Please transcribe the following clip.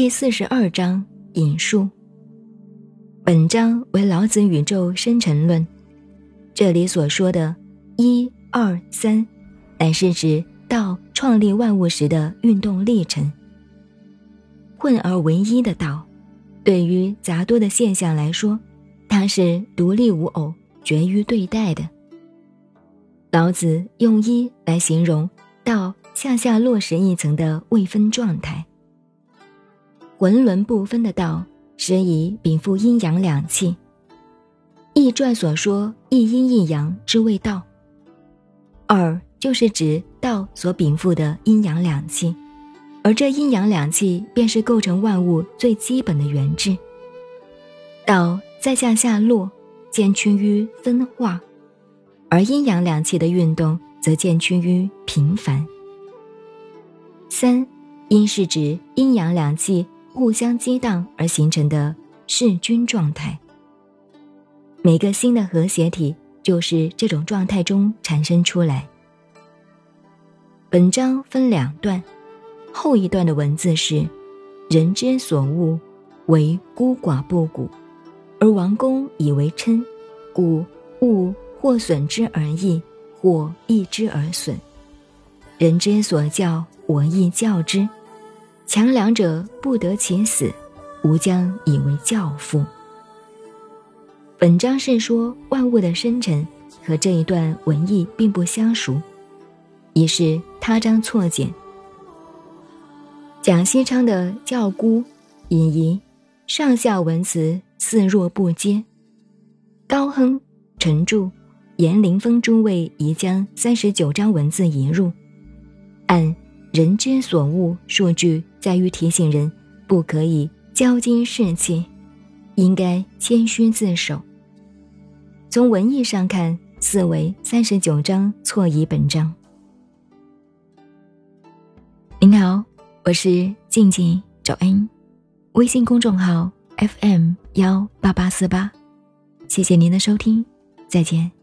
第四十二章引述。本章为老子宇宙生成论，这里所说的“一、二、三”，乃是指道创立万物时的运动历程。混而为一的道，对于杂多的现象来说，它是独立无偶、绝于对待的。老子用一来形容道向下落实一层的未分状态，浑沦不分的道。时以禀赋阴阳两气。易传所说一阴一阳之谓道。二就是指道所禀赋的阴阳两气，而这阴阳两气便是构成万物最基本的原质。道再向下落，渐趋于分化，而阴阳两气的运动则渐趋于平凡。三阴是指阴阳两气。互相激荡而形成的势均状态。每个新的和谐体就是这种状态中产生出来。本章分两段，后一段的文字是：“人之所恶，为孤寡不古，而王公以为嗔，故物或损之而益，或益之而损。人之所教，我亦教之。”强梁者不得其死，吾将以为教父。本章是说万物的生成，和这一段文意并不相熟，已是他章错简。蒋锡昌的教孤引疑，上下文词似若不接。高亨、陈著、严灵峰诸位已将三十九章文字引入，按。人之所恶，数据在于提醒人不可以骄矜士气，应该谦虚自守。从文意上看，四为三十九章错移本章。您好，我是静静找恩，微信公众号 FM 幺八八四八，谢谢您的收听，再见。